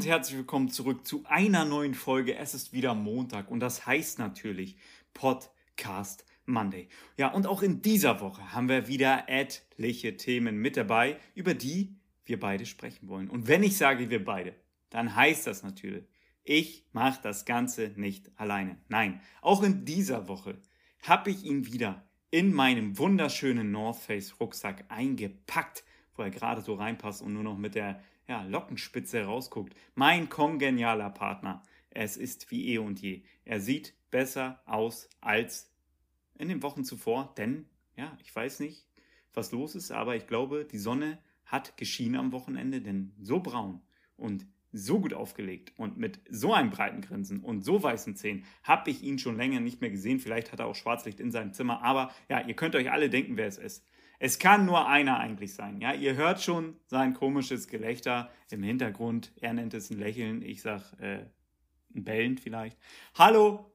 Und herzlich willkommen zurück zu einer neuen Folge. Es ist wieder Montag und das heißt natürlich Podcast Monday. Ja, und auch in dieser Woche haben wir wieder etliche Themen mit dabei, über die wir beide sprechen wollen. Und wenn ich sage wir beide, dann heißt das natürlich, ich mache das Ganze nicht alleine. Nein, auch in dieser Woche habe ich ihn wieder in meinem wunderschönen North Face Rucksack eingepackt, wo er gerade so reinpasst und nur noch mit der ja, Lockenspitze rausguckt. Mein kongenialer Partner. Es ist wie eh und je. Er sieht besser aus als in den Wochen zuvor, denn, ja, ich weiß nicht, was los ist, aber ich glaube, die Sonne hat geschienen am Wochenende, denn so braun und so gut aufgelegt und mit so einem breiten Grinsen und so weißen Zähnen habe ich ihn schon länger nicht mehr gesehen. Vielleicht hat er auch Schwarzlicht in seinem Zimmer, aber ja, ihr könnt euch alle denken, wer es ist. Es kann nur einer eigentlich sein. Ja, ihr hört schon sein komisches Gelächter im Hintergrund. Er nennt es ein Lächeln. Ich sag äh, ein Bellen vielleicht. Hallo,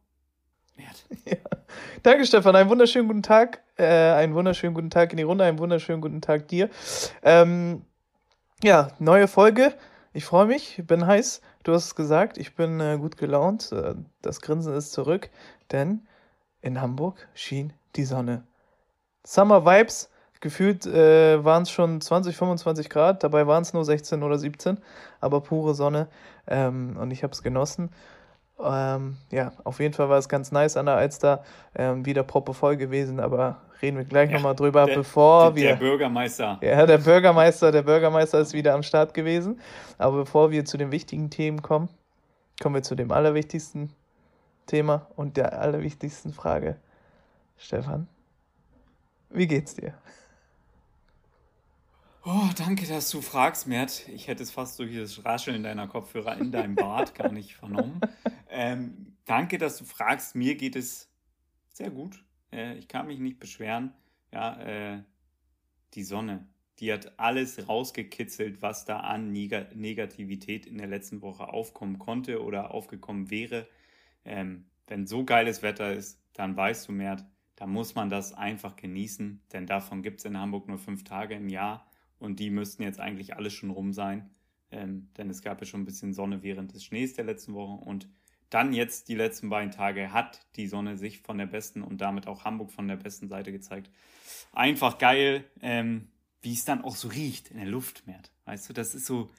Mert. Ja. Danke, Stefan. Einen wunderschönen guten Tag. Äh, einen wunderschönen guten Tag in die Runde. Einen wunderschönen guten Tag dir. Ähm, ja, neue Folge. Ich freue mich. Ich bin heiß. Du hast es gesagt. Ich bin äh, gut gelaunt. Äh, das Grinsen ist zurück, denn in Hamburg schien die Sonne. Summer Vibes Gefühlt äh, waren es schon 20, 25 Grad, dabei waren es nur 16 oder 17, aber pure Sonne ähm, und ich habe es genossen. Ähm, ja, auf jeden Fall war es ganz nice an der Alster, ähm, wieder proppe voll gewesen, aber reden wir gleich ja, nochmal drüber, der, bevor der, wir... Der Bürgermeister. Ja, der Bürgermeister, der Bürgermeister ist wieder am Start gewesen, aber bevor wir zu den wichtigen Themen kommen, kommen wir zu dem allerwichtigsten Thema und der allerwichtigsten Frage. Stefan, wie geht's dir? Oh, danke, dass du fragst, Mert. Ich hätte es fast durch das Rascheln deiner Kopfhörer in deinem Bart gar nicht vernommen. Ähm, danke, dass du fragst. Mir geht es sehr gut. Äh, ich kann mich nicht beschweren. Ja, äh, die Sonne, die hat alles rausgekitzelt, was da an Neg Negativität in der letzten Woche aufkommen konnte oder aufgekommen wäre. Ähm, wenn so geiles Wetter ist, dann weißt du, Mert, da muss man das einfach genießen, denn davon gibt es in Hamburg nur fünf Tage im Jahr. Und die müssten jetzt eigentlich alle schon rum sein. Ähm, denn es gab ja schon ein bisschen Sonne während des Schnees der letzten Woche. Und dann jetzt die letzten beiden Tage hat die Sonne sich von der besten und damit auch Hamburg von der besten Seite gezeigt. Einfach geil, ähm, wie es dann auch so riecht in der Luft, Mert. Weißt du, das ist so,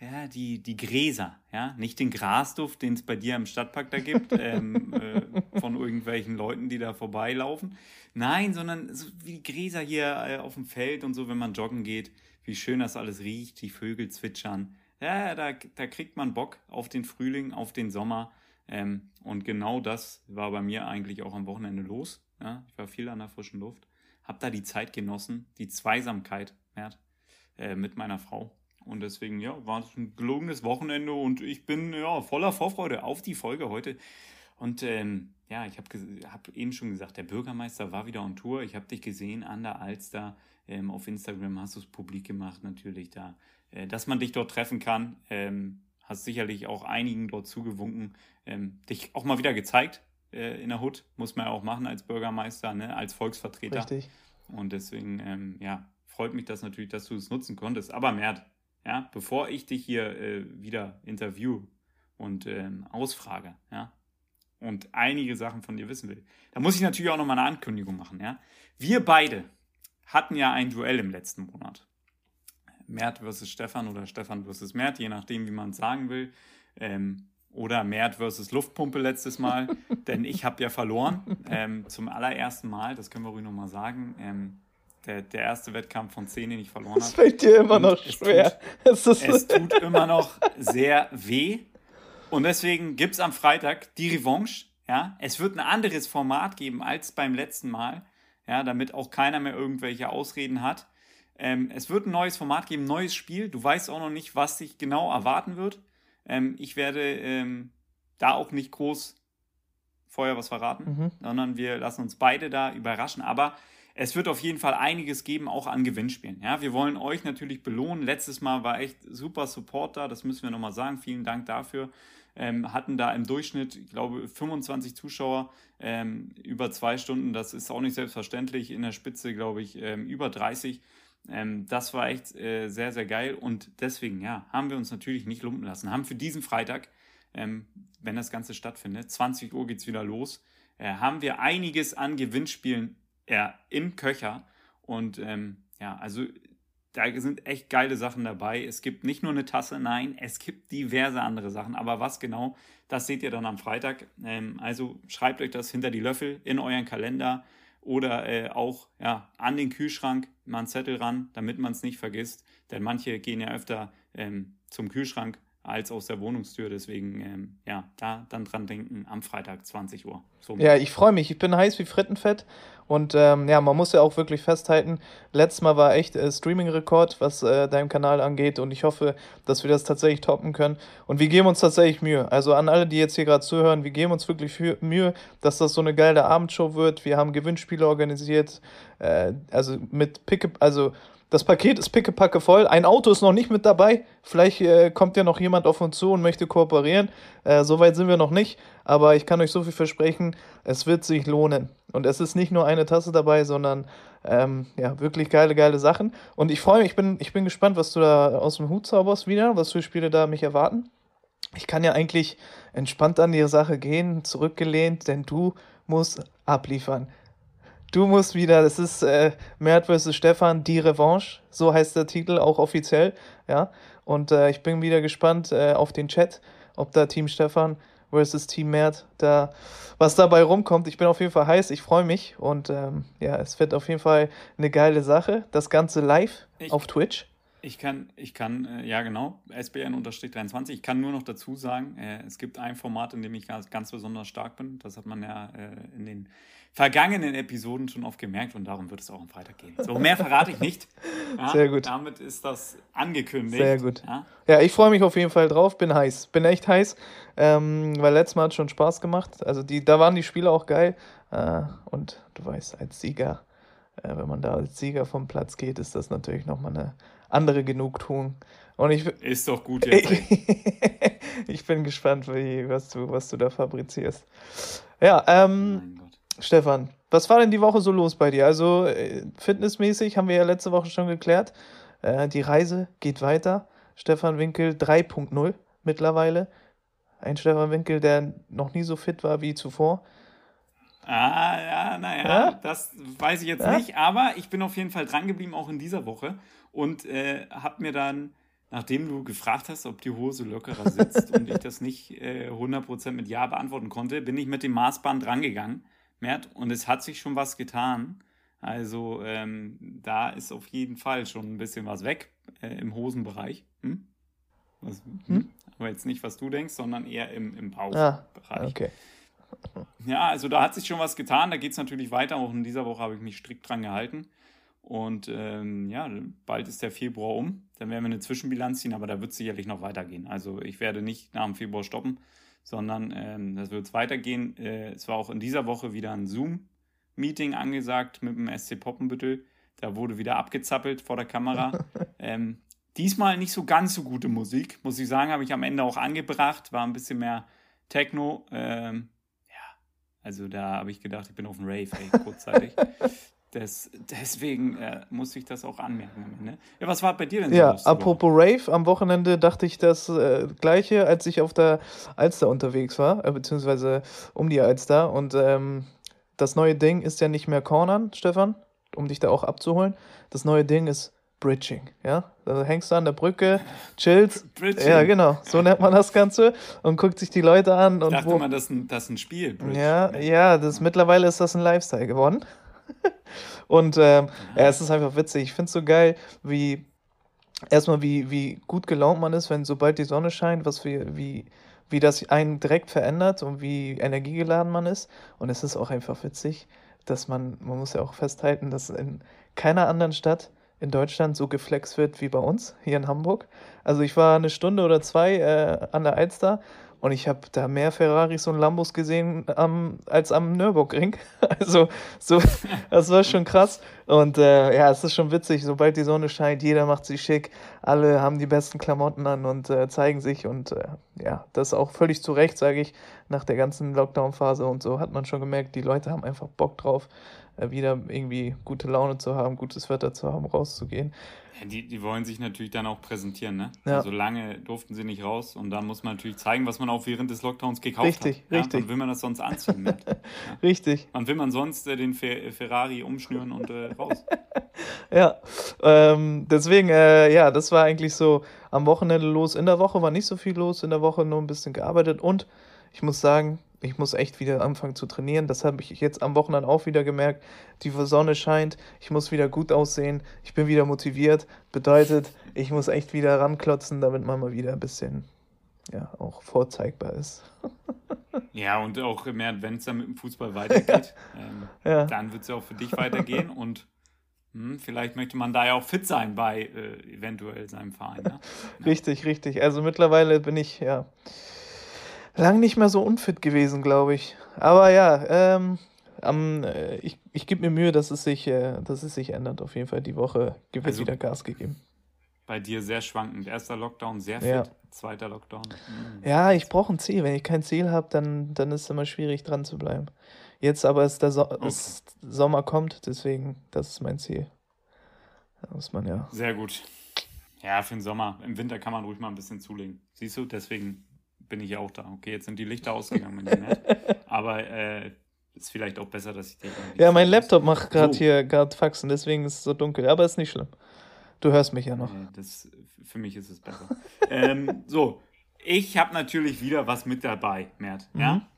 ja, die, die Gräser, ja, nicht den Grasduft, den es bei dir im Stadtpark da gibt, ähm, äh, von irgendwelchen Leuten, die da vorbeilaufen. Nein, sondern so wie Gräser hier äh, auf dem Feld und so, wenn man joggen geht, wie schön das alles riecht, die Vögel zwitschern. Ja, da, da kriegt man Bock auf den Frühling, auf den Sommer. Ähm, und genau das war bei mir eigentlich auch am Wochenende los. Ja, ich war viel an der frischen Luft, hab da die Zeit genossen, die Zweisamkeit, Mert, äh, mit meiner Frau und deswegen, ja, war es ein gelungenes Wochenende und ich bin ja voller Vorfreude auf die Folge heute. Und ähm, ja, ich habe hab eben schon gesagt, der Bürgermeister war wieder on Tour. Ich habe dich gesehen an der Alster. Ähm, auf Instagram hast du es publik gemacht, natürlich da. Äh, dass man dich dort treffen kann, ähm, hast sicherlich auch einigen dort zugewunken. Ähm, dich auch mal wieder gezeigt äh, in der Hut, muss man ja auch machen als Bürgermeister, ne, als Volksvertreter. Richtig. Und deswegen, ähm, ja, freut mich das natürlich, dass du es nutzen konntest. Aber Mert, ja, bevor ich dich hier äh, wieder interview und ähm, ausfrage, ja, und einige Sachen von dir wissen will, da muss ich natürlich auch noch mal eine Ankündigung machen, ja. Wir beide hatten ja ein Duell im letzten Monat. Mert versus Stefan oder Stefan versus Mert, je nachdem, wie man es sagen will. Ähm, oder Mert versus Luftpumpe letztes Mal, denn ich habe ja verloren ähm, zum allerersten Mal, das können wir ruhig nochmal sagen. Ähm, der, der erste Wettkampf von 10, den ich verloren habe. Das fällt dir immer Und noch schwer. Es tut, es tut immer noch sehr weh. Und deswegen gibt es am Freitag die Revanche. Ja? Es wird ein anderes Format geben als beim letzten Mal, ja, damit auch keiner mehr irgendwelche Ausreden hat. Ähm, es wird ein neues Format geben, ein neues Spiel. Du weißt auch noch nicht, was dich genau erwarten wird. Ähm, ich werde ähm, da auch nicht groß vorher was verraten, mhm. sondern wir lassen uns beide da überraschen. Aber es wird auf jeden Fall einiges geben, auch an Gewinnspielen. Ja, wir wollen euch natürlich belohnen. Letztes Mal war echt super Support da, das müssen wir nochmal sagen. Vielen Dank dafür. Ähm, hatten da im Durchschnitt, ich glaube, 25 Zuschauer ähm, über zwei Stunden. Das ist auch nicht selbstverständlich. In der Spitze, glaube ich, ähm, über 30. Ähm, das war echt äh, sehr, sehr geil und deswegen, ja, haben wir uns natürlich nicht lumpen lassen. Haben für diesen Freitag, ähm, wenn das Ganze stattfindet, 20 Uhr geht es wieder los, äh, haben wir einiges an Gewinnspielen äh, im Köcher und ähm, ja, also da sind echt geile Sachen dabei. Es gibt nicht nur eine Tasse, nein, es gibt diverse andere Sachen. Aber was genau, das seht ihr dann am Freitag. Ähm, also schreibt euch das hinter die Löffel in euren Kalender oder äh, auch ja, an den Kühlschrank mal einen Zettel ran, damit man es nicht vergisst. Denn manche gehen ja öfter ähm, zum Kühlschrank als aus der Wohnungstür. Deswegen, ähm, ja, da dann dran denken am Freitag 20 Uhr. Somit. Ja, ich freue mich. Ich bin heiß wie Frittenfett. Und ähm, ja, man muss ja auch wirklich festhalten, letztes Mal war echt äh, Streaming-Rekord, was äh, deinem Kanal angeht. Und ich hoffe, dass wir das tatsächlich toppen können. Und wir geben uns tatsächlich Mühe. Also an alle, die jetzt hier gerade zuhören, wir geben uns wirklich Mühe, dass das so eine geile Abendshow wird. Wir haben Gewinnspiele organisiert. Äh, also mit Pickup, also das Paket ist pickepacke voll. Ein Auto ist noch nicht mit dabei. Vielleicht äh, kommt ja noch jemand auf uns zu und möchte kooperieren. Äh, Soweit sind wir noch nicht. Aber ich kann euch so viel versprechen, es wird sich lohnen. Und es ist nicht nur eine Tasse dabei, sondern ähm, ja, wirklich geile, geile Sachen. Und ich freue mich, ich bin, ich bin gespannt, was du da aus dem Hut zauberst wieder, was für Spiele da mich erwarten. Ich kann ja eigentlich entspannt an die Sache gehen, zurückgelehnt, denn du musst abliefern. Du musst wieder, das ist äh, Mert vs. Stefan, die Revanche, so heißt der Titel auch offiziell, ja. Und äh, ich bin wieder gespannt äh, auf den Chat, ob da Team Stefan versus Team Mert da was dabei rumkommt. Ich bin auf jeden Fall heiß, ich freue mich und ähm, ja, es wird auf jeden Fall eine geile Sache. Das Ganze live ich, auf Twitch. Ich kann, ich kann, äh, ja genau, SBN-23. Ich kann nur noch dazu sagen, äh, es gibt ein Format, in dem ich ganz, ganz besonders stark bin. Das hat man ja äh, in den vergangenen Episoden schon oft gemerkt und darum wird es auch am Freitag gehen. So, mehr verrate ich nicht. Ja, Sehr gut. Damit ist das angekündigt. Sehr gut. Ja, ja ich freue mich auf jeden Fall drauf, bin heiß, bin echt heiß, ähm, weil letztes Mal hat es schon Spaß gemacht. Also die, da waren die Spiele auch geil äh, und du weißt, als Sieger, äh, wenn man da als Sieger vom Platz geht, ist das natürlich nochmal eine andere Genugtuung. Und ich, ist doch gut jetzt. ich bin gespannt, wie, was, du, was du da fabrizierst. Ja, ähm, Stefan, was war denn die Woche so los bei dir? Also äh, fitnessmäßig haben wir ja letzte Woche schon geklärt. Äh, die Reise geht weiter. Stefan Winkel 3.0 mittlerweile. Ein Stefan Winkel, der noch nie so fit war wie zuvor. Ah, ja, naja, ja? das weiß ich jetzt ja? nicht, aber ich bin auf jeden Fall drangeblieben, auch in dieser Woche. Und äh, habe mir dann, nachdem du gefragt hast, ob die Hose lockerer sitzt und ich das nicht äh, 100% mit Ja beantworten konnte, bin ich mit dem Maßband drangegangen Mert, und es hat sich schon was getan. Also ähm, da ist auf jeden Fall schon ein bisschen was weg äh, im Hosenbereich. Hm? Was, hm? hm? Aber jetzt nicht, was du denkst, sondern eher im, im Bauchbereich. Ah, okay. Ja, also da hat sich schon was getan. Da geht es natürlich weiter. Auch in dieser Woche habe ich mich strikt dran gehalten. Und ähm, ja, bald ist der Februar um. Dann werden wir eine Zwischenbilanz ziehen, aber da wird es sicherlich noch weitergehen. Also ich werde nicht nach dem Februar stoppen, sondern ähm, das wird weitergehen. Äh, es war auch in dieser Woche wieder ein Zoom-Meeting angesagt mit dem SC Poppenbüttel. Da wurde wieder abgezappelt vor der Kamera. ähm, diesmal nicht so ganz so gute Musik, muss ich sagen, habe ich am Ende auch angebracht. War ein bisschen mehr Techno. Ähm, ja, also da habe ich gedacht, ich bin auf dem Rave, ey, kurzzeitig. Des, deswegen äh, muss ich das auch anmerken Ende. Ja, was war bei dir denn so? Ja, apropos Rave, am Wochenende dachte ich das äh, Gleiche, als ich auf der Alster unterwegs war, äh, beziehungsweise um die Alster. Und ähm, das neue Ding ist ja nicht mehr Cornern, Stefan, um dich da auch abzuholen. Das neue Ding ist Bridging, ja? Da hängst du an der Brücke, chillst. Bridging. Ja, genau, so nennt man das Ganze und guckt sich die Leute an. Und ich dachte wo, man, das ist ein, das ist ein Spiel. Bridge. Ja, ja, das, mittlerweile ist das ein Lifestyle geworden. Und ähm, ja, es ist einfach witzig. Ich finde es so geil, wie erstmal wie, wie gut gelaunt man ist, wenn sobald die Sonne scheint, was wie, wie, wie das einen direkt verändert und wie energiegeladen man ist. Und es ist auch einfach witzig, dass man, man muss ja auch festhalten, dass in keiner anderen Stadt in Deutschland so geflext wird wie bei uns hier in Hamburg. Also ich war eine Stunde oder zwei äh, an der Alster und ich habe da mehr Ferraris und Lambos gesehen ähm, als am Nürburgring. Also, so, das war schon krass. Und äh, ja, es ist schon witzig, sobald die Sonne scheint, jeder macht sich schick, alle haben die besten Klamotten an und äh, zeigen sich. Und äh, ja, das auch völlig zu Recht, sage ich, nach der ganzen Lockdown-Phase und so hat man schon gemerkt, die Leute haben einfach Bock drauf, wieder irgendwie gute Laune zu haben, gutes Wetter zu haben, rauszugehen. Ja, die, die wollen sich natürlich dann auch präsentieren, ne? Ja. Also lange durften sie nicht raus und dann muss man natürlich zeigen, was man auch während des Lockdowns gekauft richtig, hat. Ja, richtig. Wann will man das sonst anziehen? Mit? Ja. Richtig. Wann will man sonst äh, den Fer Ferrari umschnüren und äh, raus? ja, ähm, deswegen, äh, ja, das war eigentlich so am Wochenende los. In der Woche war nicht so viel los, in der Woche nur ein bisschen gearbeitet und ich muss sagen, ich muss echt wieder anfangen zu trainieren. Das habe ich jetzt am Wochenende auch wieder gemerkt. Die Sonne scheint, ich muss wieder gut aussehen, ich bin wieder motiviert. Bedeutet, ich muss echt wieder ranklotzen, damit man mal wieder ein bisschen ja, auch vorzeigbar ist. ja, und auch mehr, wenn es dann mit dem Fußball weitergeht, ja. Ähm, ja. dann wird es ja auch für dich weitergehen und hm, vielleicht möchte man da ja auch fit sein bei äh, eventuell seinem Verein. Ne? Richtig, richtig. Also mittlerweile bin ich, ja lang nicht mehr so unfit gewesen, glaube ich. Aber ja, ähm, am, äh, ich, ich gebe mir Mühe, dass es, sich, äh, dass es sich ändert. Auf jeden Fall die Woche gibt es also, wieder Gas gegeben. Bei dir sehr schwankend. Erster Lockdown sehr fit, ja. zweiter Lockdown. Mhm. Ja, ich brauche ein Ziel. Wenn ich kein Ziel habe, dann, dann ist es immer schwierig dran zu bleiben. Jetzt aber ist der so okay. ist Sommer kommt, deswegen, das ist mein Ziel. Da muss man ja. Sehr gut. Ja, für den Sommer. Im Winter kann man ruhig mal ein bisschen zulegen. Siehst du, deswegen bin ich ja auch da. Okay, jetzt sind die Lichter ausgegangen Internet. Aber äh, ist vielleicht auch besser, dass ich den. Ja, mein Laptop macht gerade so. hier gerade Faxen, deswegen ist es so dunkel. Aber ist nicht schlimm. Du hörst mich ja noch. Das, für mich ist es besser. ähm, so, ich habe natürlich wieder was mit dabei, Mert. Mhm. Ja?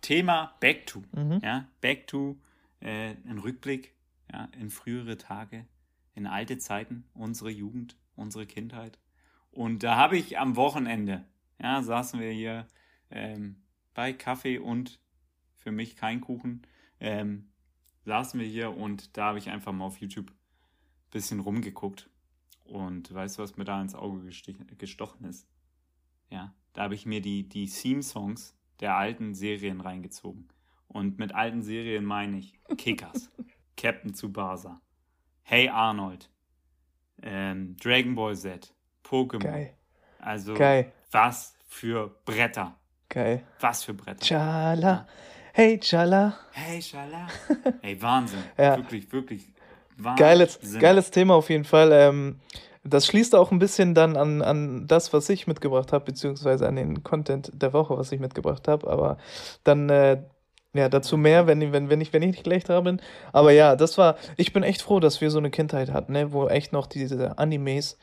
Thema Back to. Mhm. Ja? Back to, äh, ein Rückblick ja, in frühere Tage, in alte Zeiten, unsere Jugend, unsere Kindheit. Und da habe ich am Wochenende ja, saßen wir hier ähm, bei Kaffee und für mich kein Kuchen. Ähm, saßen wir hier und da habe ich einfach mal auf YouTube ein bisschen rumgeguckt. Und weißt du, was mir da ins Auge gestochen ist? Ja, da habe ich mir die, die Theme-Songs der alten Serien reingezogen. Und mit alten Serien meine ich Kickers, Captain Tsubasa, Hey Arnold, ähm, Dragon Ball Z, Pokémon. Geil. Also, Geil. Was für Bretter. Geil. Was für Bretter. Chala. Hey, Chala. Hey, Chala. Ey, Wahnsinn. ja. Wirklich, wirklich. Wahnsinn. Geiles, geiles Thema auf jeden Fall. Ähm, das schließt auch ein bisschen dann an, an das, was ich mitgebracht habe, beziehungsweise an den Content der Woche, was ich mitgebracht habe. Aber dann äh, ja, dazu mehr, wenn, wenn, wenn, ich, wenn ich nicht gleich da bin. Aber ja, das war, ich bin echt froh, dass wir so eine Kindheit hatten, ne, wo echt noch diese Animes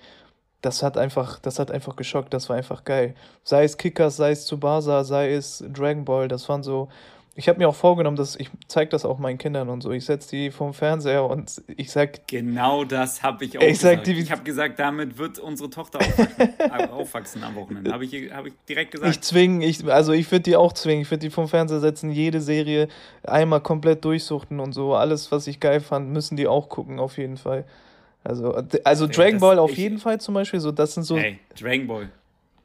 das hat einfach, das hat einfach geschockt, das war einfach geil. Sei es Kickers, sei es Tsubasa, sei es Dragon Ball, das waren so. Ich habe mir auch vorgenommen, dass ich zeige das auch meinen Kindern und so. Ich setze die vom Fernseher und ich sag. Genau das habe ich auch ich gesagt. Sag, die, ich habe gesagt, damit wird unsere Tochter aufwachsen, aufwachsen am Wochenende. Habe ich, hab ich direkt gesagt. Ich zwinge, ich, also ich würde die auch zwingen. Ich würde die vom Fernseher setzen, jede Serie einmal komplett durchsuchten und so. Alles, was ich geil fand, müssen die auch gucken, auf jeden Fall. Also, also ja, Dragon Ball auf jeden Fall zum Beispiel, so das sind so. Hey, Dragon Ball.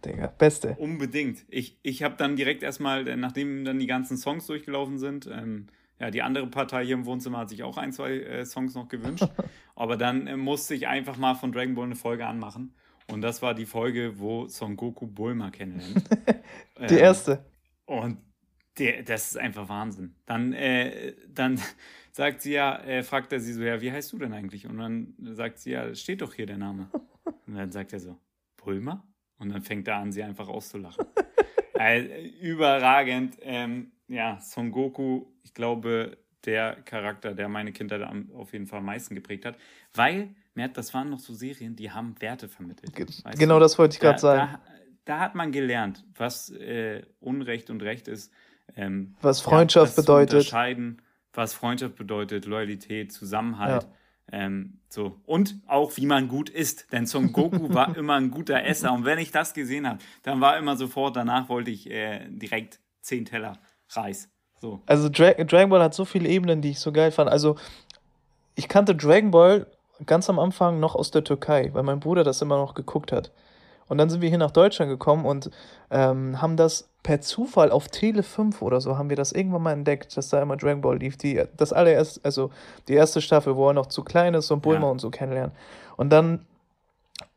Digga, beste. Unbedingt. Ich, ich habe dann direkt erstmal, äh, nachdem dann die ganzen Songs durchgelaufen sind, ähm, ja, die andere Partei hier im Wohnzimmer hat sich auch ein, zwei äh, Songs noch gewünscht. aber dann äh, musste ich einfach mal von Dragon Ball eine Folge anmachen. Und das war die Folge, wo Son Goku Bulma kennenlernt. die ähm, erste. Und der, das ist einfach Wahnsinn. Dann, äh, dann sagt sie ja, äh, fragt er sie so, ja, wie heißt du denn eigentlich? Und dann sagt sie ja, steht doch hier der Name. Und dann sagt er so, Pulmer? Und dann fängt er an, sie einfach auszulachen. also, überragend. Ähm, ja, Son Goku, ich glaube, der Charakter, der meine Kindheit auf jeden Fall am meisten geprägt hat. Weil, Mert, das waren noch so Serien, die haben Werte vermittelt. Ge genau du? das wollte ich gerade sagen. Da, da, hat man gelernt, was äh, Unrecht und Recht ist. Ähm, was Freundschaft ja, bedeutet. unterscheiden was Freundschaft bedeutet, Loyalität, Zusammenhalt. Ja. Ähm, so. Und auch, wie man gut isst. Denn Son Goku war immer ein guter Esser. Und wenn ich das gesehen habe, dann war immer sofort, danach wollte ich äh, direkt zehn Teller Reis. So. Also Dra Dragon Ball hat so viele Ebenen, die ich so geil fand. Also ich kannte Dragon Ball ganz am Anfang noch aus der Türkei, weil mein Bruder das immer noch geguckt hat. Und dann sind wir hier nach Deutschland gekommen und ähm, haben das per Zufall auf Tele 5 oder so haben wir das irgendwann mal entdeckt, dass da immer Dragon Ball lief. Die, das allererste, also die erste Staffel, wo er noch zu klein ist und Bulma ja. und so kennenlernen. Und dann,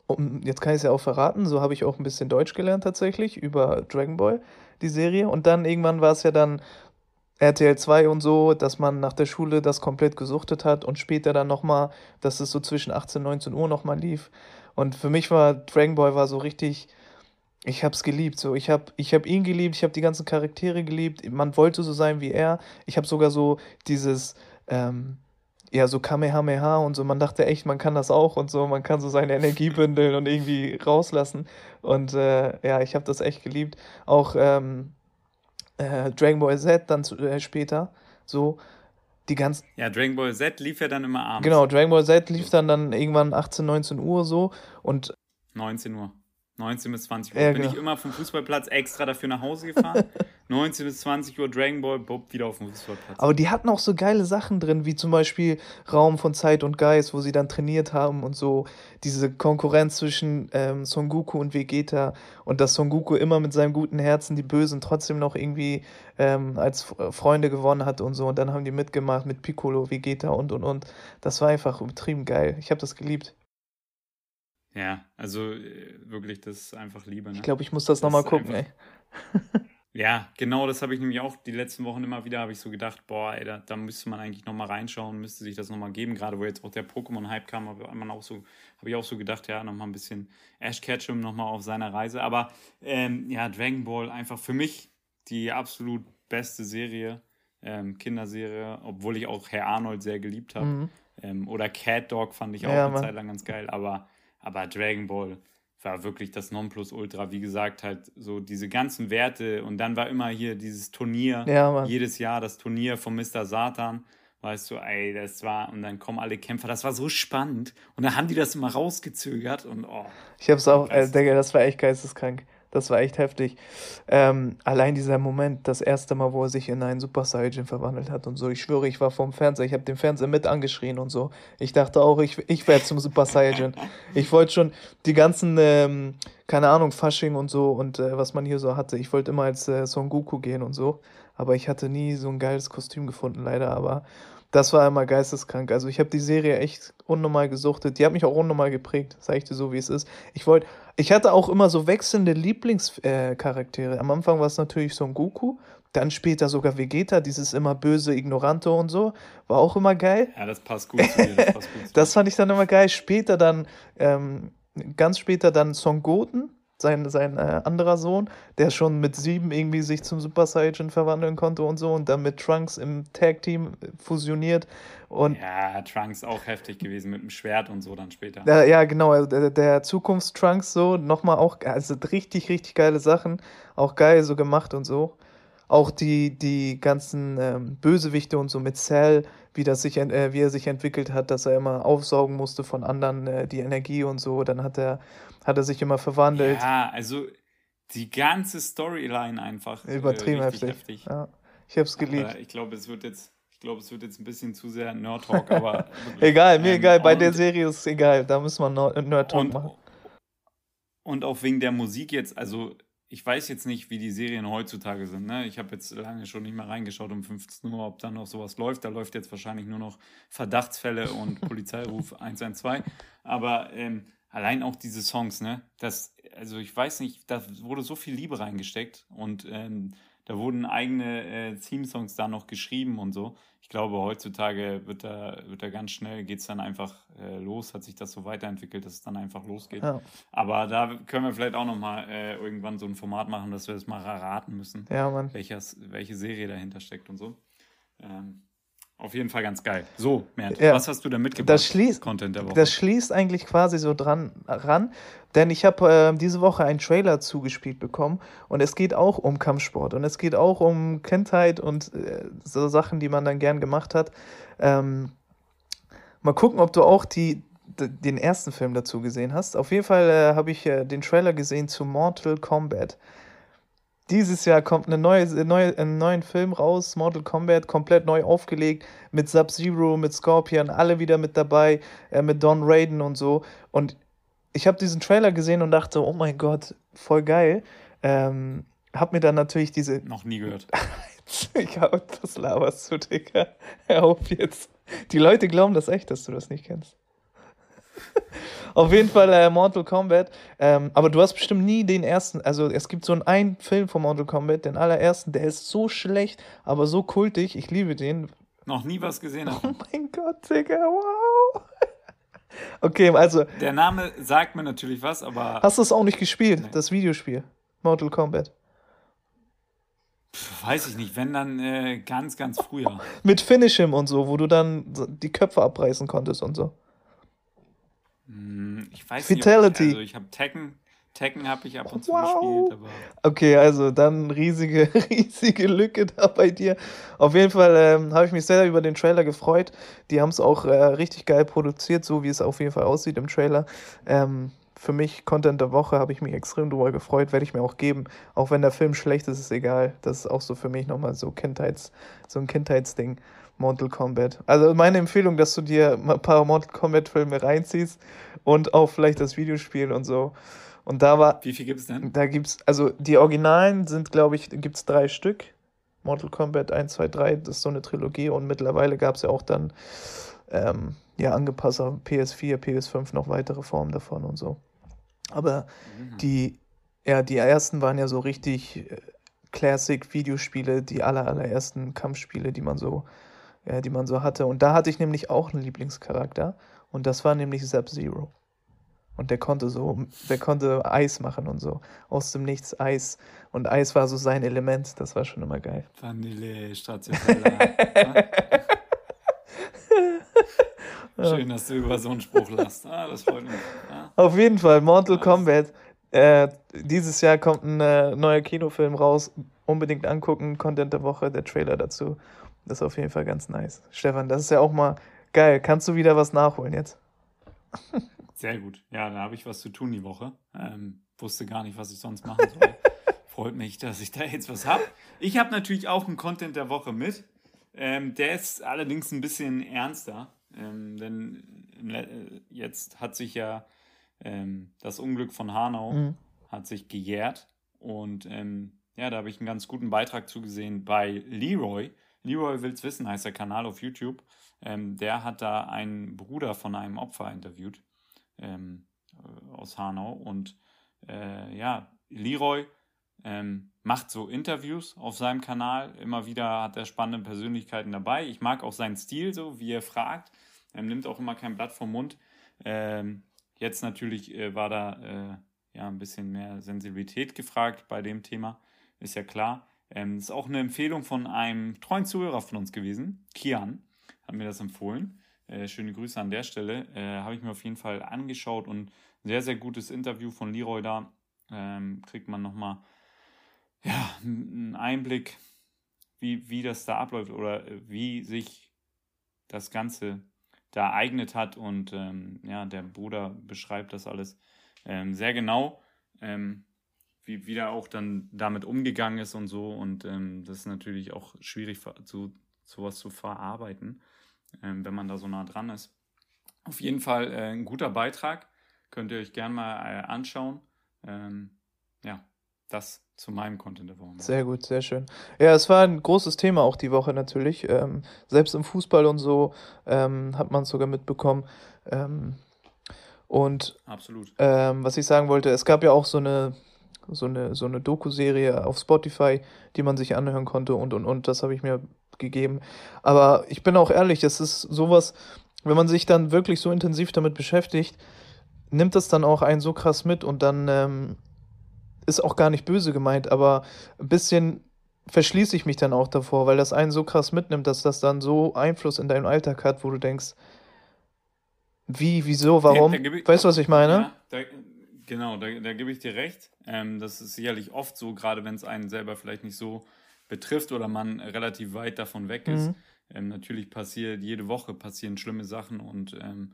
um, jetzt kann ich es ja auch verraten, so habe ich auch ein bisschen Deutsch gelernt tatsächlich über Dragon Ball, die Serie. Und dann irgendwann war es ja dann RTL 2 und so, dass man nach der Schule das komplett gesuchtet hat und später dann nochmal, dass es so zwischen 18 und 19 Uhr nochmal lief. Und für mich war Dragon Ball war so richtig, ich hab's geliebt. So, ich hab, ich hab ihn geliebt, ich hab die ganzen Charaktere geliebt. Man wollte so sein wie er. Ich hab sogar so dieses, ähm, ja, so Kamehameha und so. Man dachte echt, man kann das auch und so. Man kann so seine Energie bündeln und irgendwie rauslassen. Und äh, ja, ich habe das echt geliebt. Auch ähm, äh, Dragon Ball Z dann zu, äh, später. So, die ganzen. Ja, Dragon Ball Z lief ja dann immer abends. Genau, Dragon Ball Z lief dann, dann irgendwann 18, 19 Uhr so. Und 19 Uhr. 19 bis 20 Uhr. Ja, Bin genau. ich immer vom Fußballplatz extra dafür nach Hause gefahren. 19 bis 20 Uhr Dragon Ball, Bob wieder auf dem Fußballplatz. Aber die hatten auch so geile Sachen drin, wie zum Beispiel Raum von Zeit und Geist, wo sie dann trainiert haben und so. Diese Konkurrenz zwischen ähm, Son Goku und Vegeta und dass Son Goku immer mit seinem guten Herzen die Bösen trotzdem noch irgendwie ähm, als Freunde gewonnen hat und so. Und dann haben die mitgemacht mit Piccolo, Vegeta und und und. Das war einfach übertrieben geil. Ich habe das geliebt. Ja, also äh, wirklich, das ist einfach Liebe. Ne? Ich glaube, ich muss das, das nochmal gucken, einfach, ey. ja, genau, das habe ich nämlich auch die letzten Wochen immer wieder, habe ich so gedacht, boah, ey, da, da müsste man eigentlich nochmal reinschauen, müsste sich das nochmal geben, gerade wo jetzt auch der Pokémon-Hype kam, habe so, hab ich auch so gedacht, ja, nochmal ein bisschen Ash Ketchum nochmal auf seiner Reise. Aber ähm, ja, Dragon Ball einfach für mich die absolut beste Serie, ähm, Kinderserie, obwohl ich auch Herr Arnold sehr geliebt habe. Mhm. Ähm, oder Cat Dog fand ich auch ja, eine. Zeit lang ganz geil, aber aber Dragon Ball war wirklich das Nonplusultra. Wie gesagt, halt so diese ganzen Werte. Und dann war immer hier dieses Turnier. Ja, jedes Jahr das Turnier von Mr. Satan. Weißt du, ey, das war, und dann kommen alle Kämpfer, das war so spannend. Und dann haben die das immer rausgezögert und oh. Ich hab's auch, äh, Digga, das war echt geisteskrank. Das war echt heftig. Ähm, allein dieser Moment, das erste Mal, wo er sich in einen Super Saiyan verwandelt hat und so. Ich schwöre, ich war vorm Fernseher, ich habe den Fernseher mit angeschrien und so. Ich dachte auch, ich, ich werde zum Super Saiyan. Ich wollte schon die ganzen, ähm, keine Ahnung, Fasching und so und äh, was man hier so hatte. Ich wollte immer als äh, Son Goku gehen und so. Aber ich hatte nie so ein geiles Kostüm gefunden, leider. Aber das war immer geisteskrank. Also ich habe die Serie echt unnormal gesuchtet. Die hat mich auch unnormal geprägt, sag ich dir so, wie es ist. Ich wollte, ich hatte auch immer so wechselnde Lieblingscharaktere. Äh, Am Anfang war es natürlich Son Goku, dann später sogar Vegeta, dieses immer böse Ignorante und so, war auch immer geil. Ja, das passt gut zu dir. Das, passt gut zu das fand ich dann immer geil. Später dann, ähm, ganz später dann Son Goten, sein, sein äh, anderer Sohn, der schon mit sieben irgendwie sich zum Super Saiyan verwandeln konnte und so und dann mit Trunks im Tag-Team fusioniert. Und ja, Trunks auch heftig gewesen mit dem Schwert und so dann später. Ja, ja genau, also der, der Zukunftstrunks so, nochmal auch, also richtig, richtig geile Sachen, auch geil so gemacht und so. Auch die, die ganzen ähm, Bösewichte und so mit Cell, wie, das sich, äh, wie er sich entwickelt hat, dass er immer aufsaugen musste von anderen äh, die Energie und so. Dann hat er, hat er sich immer verwandelt. Ja, also die ganze Storyline einfach. Äh, Übertrieben äh, heftig. heftig. Ja, ich hab's geliebt. Aber ich glaube, es wird jetzt. Ich glaube, es wird jetzt ein bisschen zu sehr Nerd-Talk, aber. egal, mir ähm, egal. Bei der Serie ist es egal. Da müssen wir Nerd-Talk machen. Und auch wegen der Musik jetzt, also ich weiß jetzt nicht, wie die Serien heutzutage sind. Ne? Ich habe jetzt lange schon nicht mehr reingeschaut um 15 Uhr, ob da noch sowas läuft. Da läuft jetzt wahrscheinlich nur noch Verdachtsfälle und Polizeiruf 112. Aber ähm, allein auch diese Songs, ne? Das, also ich weiß nicht, da wurde so viel Liebe reingesteckt und ähm, da wurden eigene äh, Theme-Songs da noch geschrieben und so. Ich glaube, heutzutage wird da, wird da ganz schnell, geht es dann einfach äh, los, hat sich das so weiterentwickelt, dass es dann einfach losgeht. Ja. Aber da können wir vielleicht auch nochmal äh, irgendwann so ein Format machen, dass wir das mal erraten müssen, ja, Mann. Welches, welche Serie dahinter steckt und so. Ähm, auf jeden Fall ganz geil. So, Mert, ja. was hast du da mitgebracht? Das schließt, Content der Woche. Das schließt eigentlich quasi so dran ran, denn ich habe äh, diese Woche einen Trailer zugespielt bekommen und es geht auch um Kampfsport und es geht auch um Kindheit und äh, so Sachen, die man dann gern gemacht hat. Ähm, mal gucken, ob du auch die, den ersten Film dazu gesehen hast. Auf jeden Fall äh, habe ich äh, den Trailer gesehen zu Mortal Kombat. Dieses Jahr kommt eine neue, neue, einen neuen Film raus, Mortal Kombat, komplett neu aufgelegt, mit Sub-Zero, mit Scorpion, alle wieder mit dabei, äh, mit Don Raiden und so. Und ich habe diesen Trailer gesehen und dachte, oh mein Gott, voll geil. Ähm, hab mir dann natürlich diese. Noch nie gehört. ich hab das laberst du, Digga. Hör auf jetzt. Die Leute glauben das echt, dass du das nicht kennst. Auf jeden Fall äh, Mortal Kombat. Ähm, aber du hast bestimmt nie den ersten. Also es gibt so einen, einen Film von Mortal Kombat, den allerersten, der ist so schlecht, aber so kultig. Ich liebe den. Noch nie was gesehen habe. Oh mein Gott, Digga, wow. Okay, also. Der Name sagt mir natürlich was, aber. Hast du es auch nicht gespielt, nee. das Videospiel? Mortal Kombat. Pff, weiß ich nicht, wenn dann äh, ganz, ganz früher. Mit Finish him und so, wo du dann die Köpfe abreißen konntest und so. Hm, ich weiß Fatality. nicht. Ob, also ich habe Tekken, Tekken habe ich ab und zu wow. gespielt, aber. Okay, also dann riesige, riesige Lücke da bei dir. Auf jeden Fall ähm, habe ich mich sehr über den Trailer gefreut. Die haben es auch äh, richtig geil produziert, so wie es auf jeden Fall aussieht im Trailer. Ähm, für mich Content der Woche habe ich mich extrem drüber gefreut, werde ich mir auch geben. Auch wenn der Film schlecht ist, ist egal. Das ist auch so für mich nochmal so Kindheits, so ein Kindheitsding. Mortal Kombat. Also meine Empfehlung, dass du dir ein paar Mortal Kombat Filme reinziehst und auch vielleicht das Videospiel und so. Und da war. Wie viel gibt es denn? Da gibt es, also die Originalen sind, glaube ich, gibt es drei Stück. Mortal Kombat 1, 2, 3, das ist so eine Trilogie und mittlerweile gab es ja auch dann ähm, ja angepasster PS4, PS5 noch weitere Formen davon und so. Aber mhm. die, ja, die ersten waren ja so richtig äh, Classic-Videospiele, die aller, allerersten Kampfspiele, die man so, ja, die man so hatte. Und da hatte ich nämlich auch einen Lieblingscharakter und das war nämlich Sub-Zero. Und der konnte so, der konnte Eis machen und so. Aus dem Nichts Eis. Und Eis war so sein Element. Das war schon immer geil. Vanille, Stracciatella. Schön, dass du über so einen Spruch lachst. Ah, das freut mich. Ja. Auf jeden Fall, Mortal Kombat. Äh, dieses Jahr kommt ein äh, neuer Kinofilm raus. Unbedingt angucken. Content der Woche, der Trailer dazu. Das ist auf jeden Fall ganz nice. Stefan, das ist ja auch mal geil. Kannst du wieder was nachholen jetzt? Sehr gut. Ja, da habe ich was zu tun die Woche. Ähm, wusste gar nicht, was ich sonst machen soll. Freut mich, dass ich da jetzt was habe. Ich habe natürlich auch einen Content der Woche mit. Ähm, der ist allerdings ein bisschen ernster. Ähm, denn äh, jetzt hat sich ja ähm, das Unglück von Hanau mhm. hat sich gejährt. Und ähm, ja, da habe ich einen ganz guten Beitrag zugesehen bei Leroy. Leroy will's wissen, heißt der Kanal auf YouTube. Ähm, der hat da einen Bruder von einem Opfer interviewt ähm, äh, aus Hanau. Und äh, ja, Leroy ähm, macht so Interviews auf seinem Kanal. Immer wieder hat er spannende Persönlichkeiten dabei. Ich mag auch seinen Stil so, wie er fragt. Er nimmt auch immer kein Blatt vom Mund. Ähm, jetzt natürlich äh, war da äh, ja ein bisschen mehr Sensibilität gefragt bei dem Thema, ist ja klar. Ähm, ist auch eine Empfehlung von einem treuen Zuhörer von uns gewesen, Kian, hat mir das empfohlen. Äh, schöne Grüße an der Stelle. Äh, Habe ich mir auf jeden Fall angeschaut und sehr, sehr gutes Interview von Leroy da. Ähm, kriegt man nochmal ja, einen Einblick, wie, wie das da abläuft oder äh, wie sich das Ganze da ereignet hat. Und ähm, ja, der Bruder beschreibt das alles ähm, sehr genau, ähm, wie, wie er auch dann damit umgegangen ist und so. Und ähm, das ist natürlich auch schwierig, zu, sowas zu verarbeiten ähm, wenn man da so nah dran ist. Auf jeden Fall äh, ein guter Beitrag. Könnt ihr euch gerne mal äh, anschauen. Ähm, ja, das zu meinem Content der Woche. Sehr gut, sehr schön. Ja, es war ein großes Thema auch die Woche natürlich. Ähm, selbst im Fußball und so ähm, hat man es sogar mitbekommen. Ähm, und Absolut. Ähm, was ich sagen wollte, es gab ja auch so eine so eine so eine Doku-Serie auf Spotify, die man sich anhören konnte und und und. Das habe ich mir gegeben. Aber ich bin auch ehrlich, es ist sowas, wenn man sich dann wirklich so intensiv damit beschäftigt, nimmt das dann auch einen so krass mit und dann ähm, ist auch gar nicht böse gemeint, aber ein bisschen verschließe ich mich dann auch davor, weil das einen so krass mitnimmt, dass das dann so Einfluss in deinen Alltag hat, wo du denkst, wie, wieso, warum? Ja, weißt du, was ich meine? Ja, da, genau, da, da gebe ich dir recht. Ähm, das ist sicherlich oft so, gerade wenn es einen selber vielleicht nicht so betrifft oder man relativ weit davon weg ist. Mhm. Ähm, natürlich passiert, jede Woche passieren schlimme Sachen und ähm,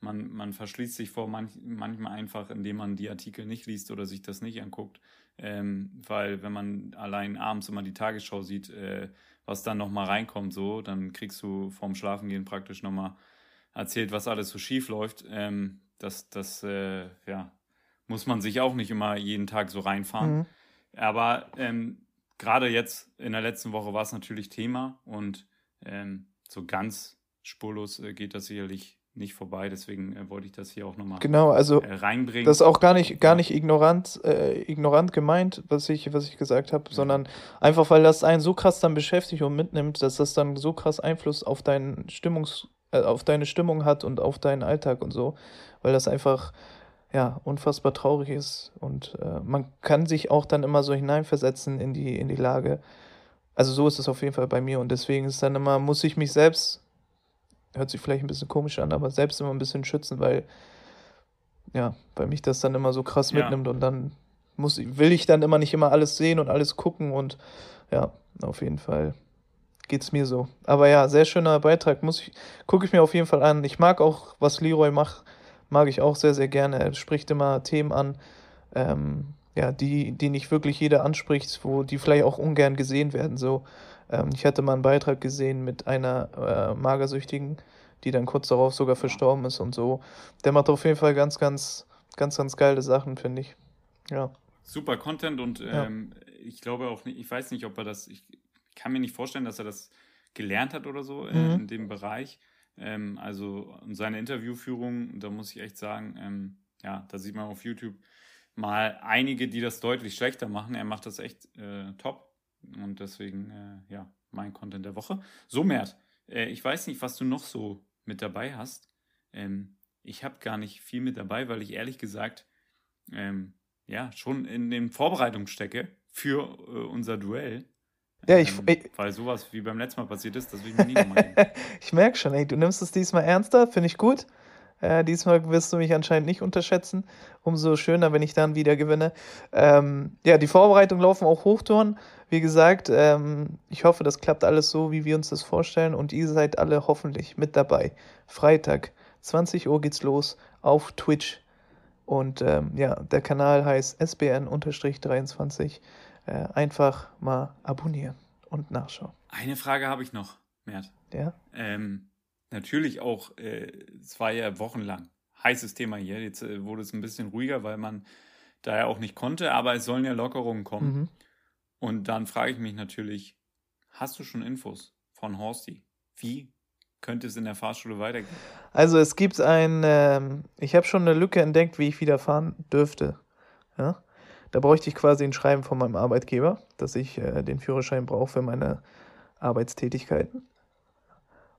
man, man verschließt sich vor manch, manchmal einfach, indem man die Artikel nicht liest oder sich das nicht anguckt. Ähm, weil wenn man allein abends immer die Tagesschau sieht, äh, was dann nochmal reinkommt, so, dann kriegst du vorm Schlafengehen praktisch nochmal erzählt, was alles so schief läuft. Ähm, das, das, äh, ja, muss man sich auch nicht immer jeden Tag so reinfahren. Mhm. Aber ähm, gerade jetzt in der letzten Woche war es natürlich Thema und ähm, so ganz spurlos äh, geht das sicherlich nicht vorbei. Deswegen äh, wollte ich das hier auch nochmal genau, also, äh, reinbringen. Das ist auch gar nicht, gar nicht ignorant, äh, ignorant gemeint, was ich, was ich gesagt habe, ja. sondern einfach, weil das einen so krass dann beschäftigt und mitnimmt, dass das dann so krass Einfluss auf deinen Stimmungs, äh, auf deine Stimmung hat und auf deinen Alltag und so. Weil das einfach ja, unfassbar traurig ist. Und äh, man kann sich auch dann immer so hineinversetzen in die, in die Lage. Also so ist es auf jeden Fall bei mir. Und deswegen ist dann immer, muss ich mich selbst, hört sich vielleicht ein bisschen komisch an, aber selbst immer ein bisschen schützen, weil, ja, weil mich das dann immer so krass ja. mitnimmt und dann muss, will ich dann immer nicht immer alles sehen und alles gucken und ja, auf jeden Fall geht es mir so. Aber ja, sehr schöner Beitrag, muss ich, gucke ich mir auf jeden Fall an. Ich mag auch, was Leroy macht mag ich auch sehr, sehr gerne. Er spricht immer Themen an, ähm, ja, die, die nicht wirklich jeder anspricht, wo die vielleicht auch ungern gesehen werden. So, ähm, ich hatte mal einen Beitrag gesehen mit einer äh, Magersüchtigen, die dann kurz darauf sogar verstorben ist und so. Der macht auf jeden Fall ganz, ganz, ganz, ganz geile Sachen, finde ich. Ja. Super Content und ähm, ja. ich glaube auch nicht, ich weiß nicht, ob er das, ich kann mir nicht vorstellen, dass er das gelernt hat oder so mhm. in dem Bereich. Ähm, also seine Interviewführung, da muss ich echt sagen, ähm, ja, da sieht man auf YouTube mal einige, die das deutlich schlechter machen. Er macht das echt äh, top. Und deswegen, äh, ja, mein Content der Woche. So, Mert, äh, ich weiß nicht, was du noch so mit dabei hast. Ähm, ich habe gar nicht viel mit dabei, weil ich ehrlich gesagt, ähm, ja, schon in den Vorbereitungen stecke für äh, unser Duell. Ja, ich, ähm, ich, weil sowas wie beim letzten Mal passiert ist, das will ich mir nie nochmal Ich merke schon, ey, du nimmst es diesmal ernster, finde ich gut. Äh, diesmal wirst du mich anscheinend nicht unterschätzen. Umso schöner, wenn ich dann wieder gewinne. Ähm, ja, die Vorbereitungen laufen auch Hochtouren. Wie gesagt, ähm, ich hoffe, das klappt alles so, wie wir uns das vorstellen. Und ihr seid alle hoffentlich mit dabei. Freitag, 20 Uhr geht's los auf Twitch. Und ähm, ja, der Kanal heißt SBN-23. Äh, einfach mal abonnieren und nachschauen. Eine Frage habe ich noch, Mert. Ja. Ähm, natürlich auch, äh, es war ja wochenlang heißes Thema hier. Jetzt äh, wurde es ein bisschen ruhiger, weil man da ja auch nicht konnte, aber es sollen ja Lockerungen kommen. Mhm. Und dann frage ich mich natürlich, hast du schon Infos von Horsti? Wie könnte es in der Fahrschule weitergehen? Also es gibt ein, ähm, ich habe schon eine Lücke entdeckt, wie ich wieder fahren dürfte. Ja? Da bräuchte ich quasi ein Schreiben von meinem Arbeitgeber, dass ich äh, den Führerschein brauche für meine Arbeitstätigkeiten.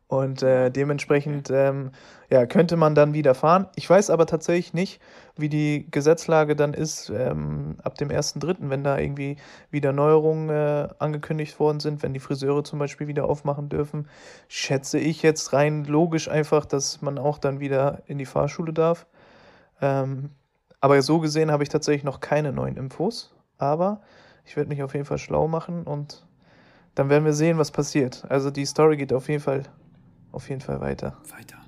Und äh, dementsprechend ähm, ja, könnte man dann wieder fahren. Ich weiß aber tatsächlich nicht, wie die Gesetzlage dann ist ähm, ab dem 1.3., wenn da irgendwie wieder Neuerungen äh, angekündigt worden sind, wenn die Friseure zum Beispiel wieder aufmachen dürfen. Schätze ich jetzt rein logisch einfach, dass man auch dann wieder in die Fahrschule darf. Ähm, aber so gesehen habe ich tatsächlich noch keine neuen Infos. Aber ich werde mich auf jeden Fall schlau machen und dann werden wir sehen, was passiert. Also die Story geht auf jeden Fall, auf jeden Fall weiter. Weiter.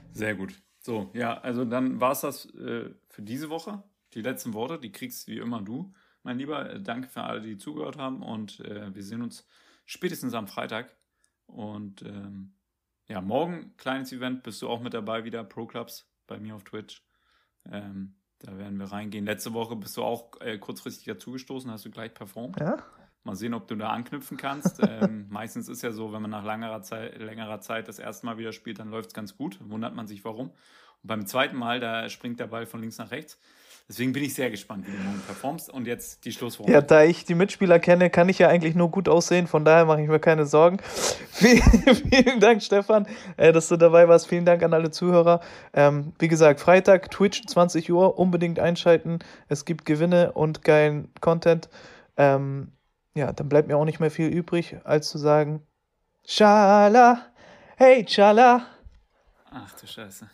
Sehr gut. So, ja, also dann war es das äh, für diese Woche. Die letzten Worte, die kriegst wie immer du, mein Lieber. Äh, danke für alle, die zugehört haben und äh, wir sehen uns spätestens am Freitag. Und ähm, ja, morgen kleines Event, bist du auch mit dabei wieder, Pro Clubs bei mir auf Twitch. Ähm, da werden wir reingehen. Letzte Woche bist du auch äh, kurzfristig dazugestoßen, hast du gleich performt. Ja. Mal sehen, ob du da anknüpfen kannst. ähm, meistens ist ja so, wenn man nach längerer Zeit, längerer Zeit das erste Mal wieder spielt, dann läuft es ganz gut. Wundert man sich warum. Und beim zweiten Mal, da springt der Ball von links nach rechts. Deswegen bin ich sehr gespannt, wie du morgen performst. Und jetzt die Schlussworte. Ja, da ich die Mitspieler kenne, kann ich ja eigentlich nur gut aussehen. Von daher mache ich mir keine Sorgen. vielen Dank, Stefan, äh, dass du dabei warst. Vielen Dank an alle Zuhörer. Ähm, wie gesagt, Freitag, Twitch, 20 Uhr. Unbedingt einschalten. Es gibt Gewinne und geilen Content. Ähm, ja, dann bleibt mir auch nicht mehr viel übrig, als zu sagen: Schala, hey, Schala. Ach du Scheiße.